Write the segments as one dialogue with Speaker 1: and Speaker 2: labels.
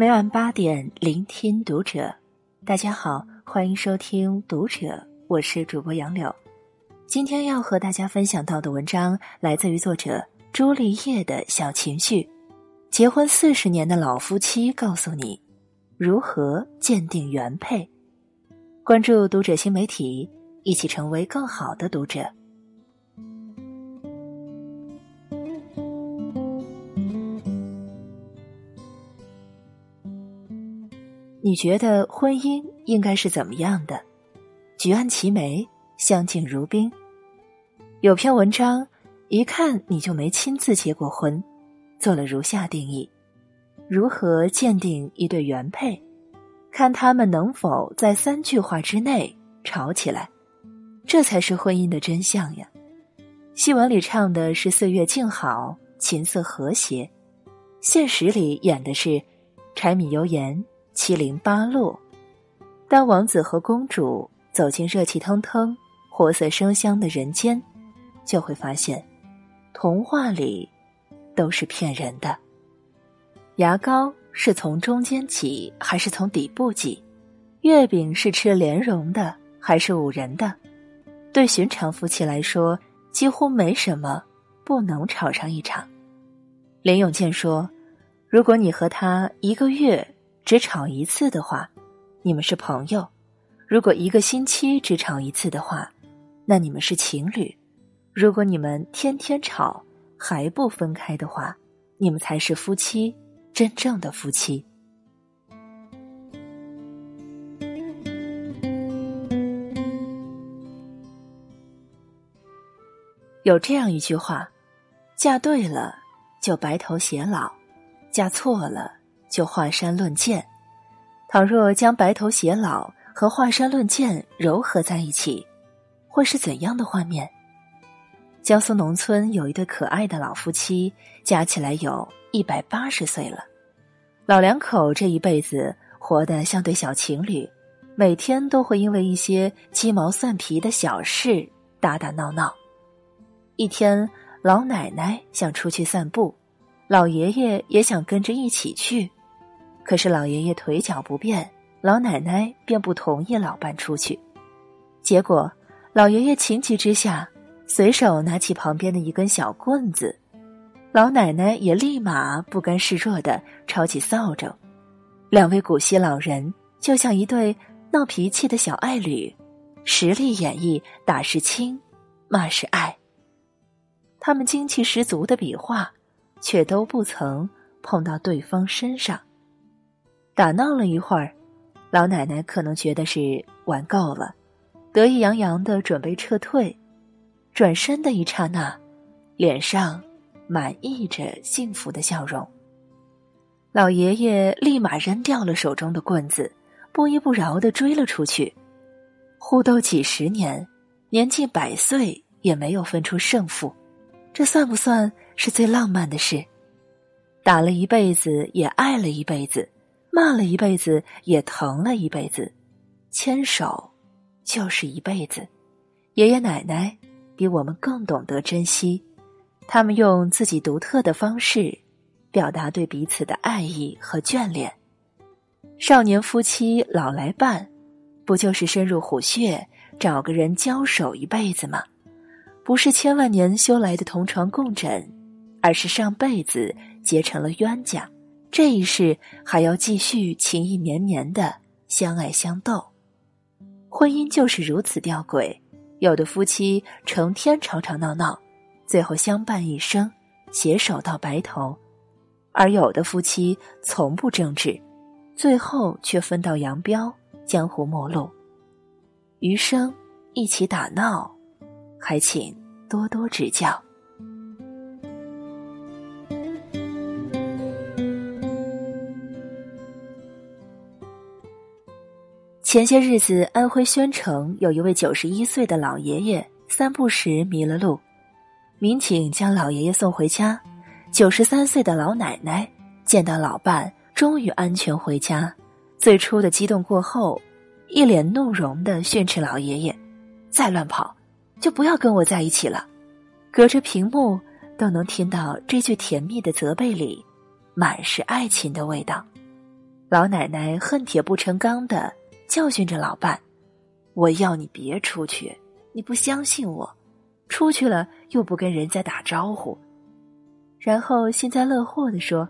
Speaker 1: 每晚八点，聆听读者。大家好，欢迎收听《读者》，我是主播杨柳。今天要和大家分享到的文章来自于作者朱丽叶的小情绪。结婚四十年的老夫妻告诉你如何鉴定原配。关注《读者》新媒体，一起成为更好的读者。你觉得婚姻应该是怎么样的？举案齐眉，相敬如宾。有篇文章，一看你就没亲自结过婚，做了如下定义：如何鉴定一对原配？看他们能否在三句话之内吵起来，这才是婚姻的真相呀。戏文里唱的是岁月静好，琴瑟和谐，现实里演的是柴米油盐。七零八落，当王子和公主走进热气腾腾、活色生香的人间，就会发现，童话里都是骗人的。牙膏是从中间挤还是从底部挤？月饼是吃莲蓉的还是五仁的？对寻常夫妻来说，几乎没什么不能吵上一场。林永健说：“如果你和他一个月。”只吵一次的话，你们是朋友；如果一个星期只吵一次的话，那你们是情侣；如果你们天天吵还不分开的话，你们才是夫妻，真正的夫妻。有这样一句话：嫁对了就白头偕老，嫁错了。就华山论剑，倘若将白头偕老和华山论剑糅合在一起，会是怎样的画面？江苏农村有一对可爱的老夫妻，加起来有一百八十岁了。老两口这一辈子活得像对小情侣，每天都会因为一些鸡毛蒜皮的小事打打闹闹。一天，老奶奶想出去散步，老爷爷也想跟着一起去。可是老爷爷腿脚不便，老奶奶便不同意老伴出去。结果，老爷爷情急之下，随手拿起旁边的一根小棍子，老奶奶也立马不甘示弱的抄起扫帚。两位古稀老人就像一对闹脾气的小爱侣，实力演绎打是亲，骂是爱。他们精气十足的比划，却都不曾碰到对方身上。打闹了一会儿，老奶奶可能觉得是玩够了，得意洋洋的准备撤退，转身的一刹那，脸上满溢着幸福的笑容。老爷爷立马扔掉了手中的棍子，不依不饶的追了出去。互斗几十年，年近百岁也没有分出胜负，这算不算是最浪漫的事？打了一辈子，也爱了一辈子。骂了一辈子，也疼了一辈子，牵手就是一辈子。爷爷奶奶比我们更懂得珍惜，他们用自己独特的方式表达对彼此的爱意和眷恋。少年夫妻老来伴，不就是深入虎穴找个人交手一辈子吗？不是千万年修来的同床共枕，而是上辈子结成了冤家。这一世还要继续情意绵绵的相爱相斗，婚姻就是如此吊诡。有的夫妻成天吵吵闹闹，最后相伴一生，携手到白头；而有的夫妻从不争执，最后却分道扬镳，江湖陌路。余生一起打闹，还请多多指教。前些日子，安徽宣城有一位九十一岁的老爷爷散步时迷了路，民警将老爷爷送回家。九十三岁的老奶奶见到老伴终于安全回家，最初的激动过后，一脸怒容的训斥老爷爷：“再乱跑，就不要跟我在一起了。”隔着屏幕都能听到这句甜蜜的责备里，满是爱情的味道。老奶奶恨铁不成钢的教训着老伴：“我要你别出去，你不相信我，出去了又不跟人家打招呼。”然后幸灾乐祸的说：“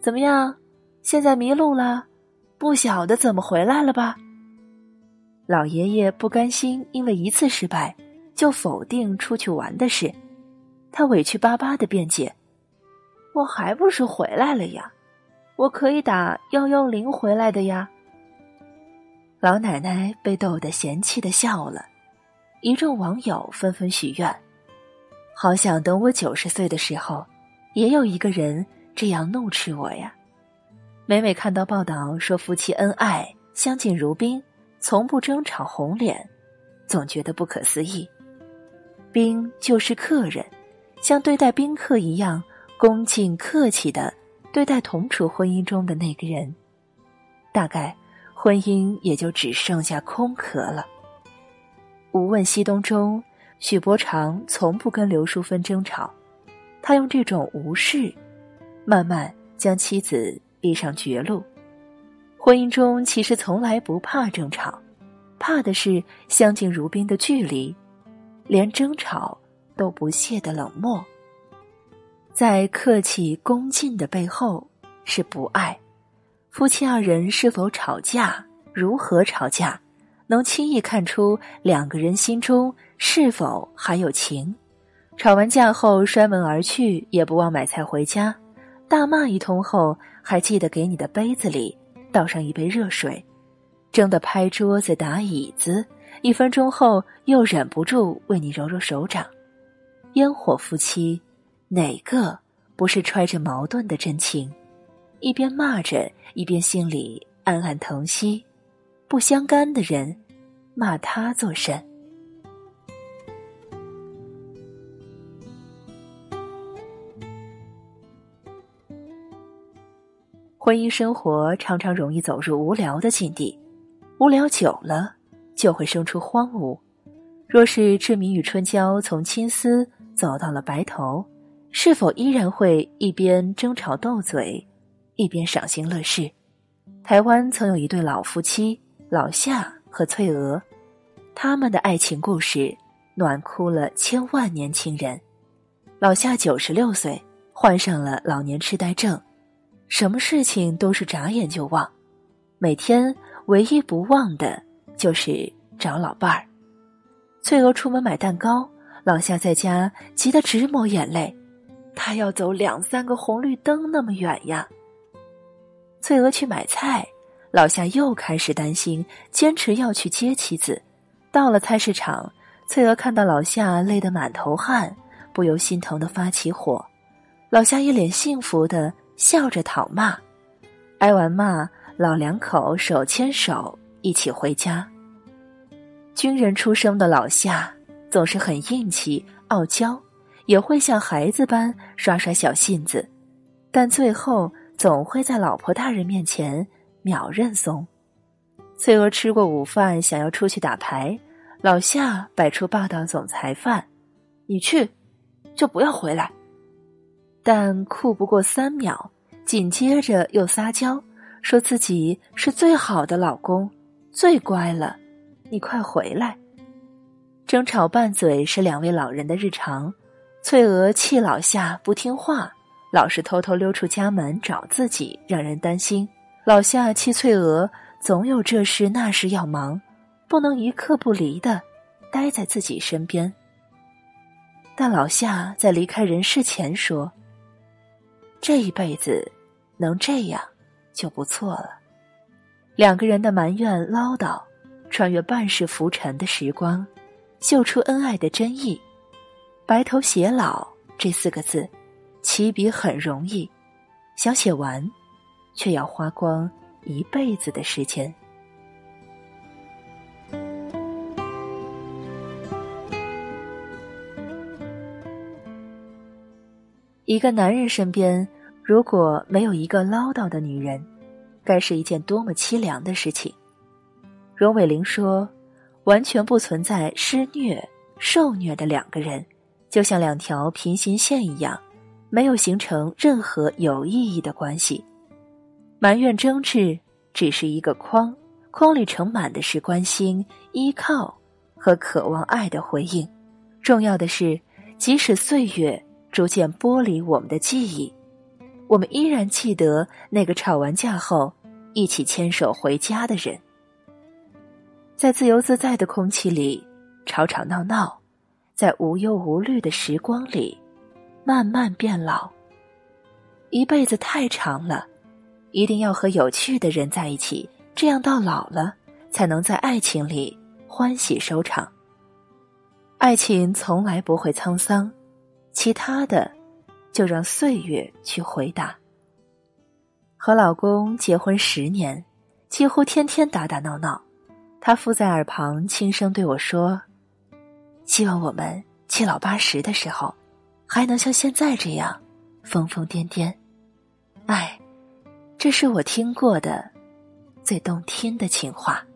Speaker 1: 怎么样？现在迷路了，不晓得怎么回来了吧？”老爷爷不甘心，因为一次失败就否定出去玩的事，他委屈巴巴的辩解：“我还不是回来了呀。”我可以打幺幺零回来的呀。老奶奶被逗得嫌弃的笑了，一众网友纷纷许愿：好想等我九十岁的时候，也有一个人这样怒斥我呀。每每看到报道说夫妻恩爱、相敬如宾，从不争吵红脸，总觉得不可思议。宾就是客人，像对待宾客一样恭敬客气的。对待同处婚姻中的那个人，大概婚姻也就只剩下空壳了。《无问西东》中，许伯常从不跟刘淑芬争吵，他用这种无视，慢慢将妻子逼上绝路。婚姻中其实从来不怕争吵，怕的是相敬如宾的距离，连争吵都不屑的冷漠。在客气恭敬的背后是不爱。夫妻二人是否吵架，如何吵架，能轻易看出两个人心中是否还有情。吵完架后摔门而去，也不忘买菜回家。大骂一通后，还记得给你的杯子里倒上一杯热水，争得拍桌子打椅子。一分钟后，又忍不住为你揉揉手掌。烟火夫妻。哪个不是揣着矛盾的真情，一边骂着，一边心里暗暗疼惜？不相干的人，骂他作甚？婚姻生活常常容易走入无聊的境地，无聊久了就会生出荒芜。若是志明与春娇从青丝走到了白头。是否依然会一边争吵斗嘴，一边赏心乐事？台湾曾有一对老夫妻，老夏和翠娥，他们的爱情故事暖哭了千万年轻人。老夏九十六岁，患上了老年痴呆症，什么事情都是眨眼就忘，每天唯一不忘的就是找老伴儿。翠娥出门买蛋糕，老夏在家急得直抹眼泪。他要走两三个红绿灯那么远呀。翠娥去买菜，老夏又开始担心，坚持要去接妻子。到了菜市场，翠娥看到老夏累得满头汗，不由心疼的发起火。老夏一脸幸福的笑着讨骂，挨完骂，老两口手牵手一起回家。军人出生的老夏总是很硬气、傲娇。也会像孩子般耍耍小性子，但最后总会在老婆大人面前秒认怂。翠娥吃过午饭，想要出去打牌，老夏摆出霸道总裁范：“你去，就不要回来。”但酷不过三秒，紧接着又撒娇，说自己是最好的老公，最乖了，你快回来。争吵拌嘴是两位老人的日常。翠娥气老夏不听话，老是偷偷溜出家门找自己，让人担心。老夏气翠娥总有这事那事要忙，不能一刻不离的待在自己身边。但老夏在离开人世前说：“这一辈子能这样就不错了。”两个人的埋怨唠叨，穿越半世浮沉的时光，秀出恩爱的真意。白头偕老这四个字，起笔很容易，想写完，却要花光一辈子的时间。一个男人身边如果没有一个唠叨的女人，该是一件多么凄凉的事情。荣伟玲说：“完全不存在施虐受虐的两个人。”就像两条平行线一样，没有形成任何有意义的关系。埋怨争执只是一个筐，筐里盛满的是关心、依靠和渴望爱的回应。重要的是，即使岁月逐渐剥离我们的记忆，我们依然记得那个吵完架后一起牵手回家的人。在自由自在的空气里，吵吵闹闹，在无忧无虑的时光里，慢慢变老。一辈子太长了，一定要和有趣的人在一起，这样到老了才能在爱情里欢喜收场。爱情从来不会沧桑，其他的就让岁月去回答。和老公结婚十年，几乎天天打打闹闹。他附在耳旁轻声对我说：“希望我们七老八十的时候，还能像现在这样疯疯癫癫。”哎，这是我听过的最动听的情话。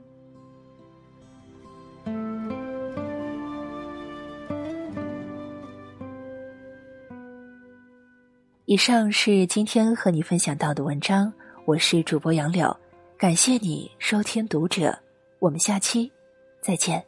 Speaker 1: 以上是今天和你分享到的文章，我是主播杨柳，感谢你收听读者。我们下期再见。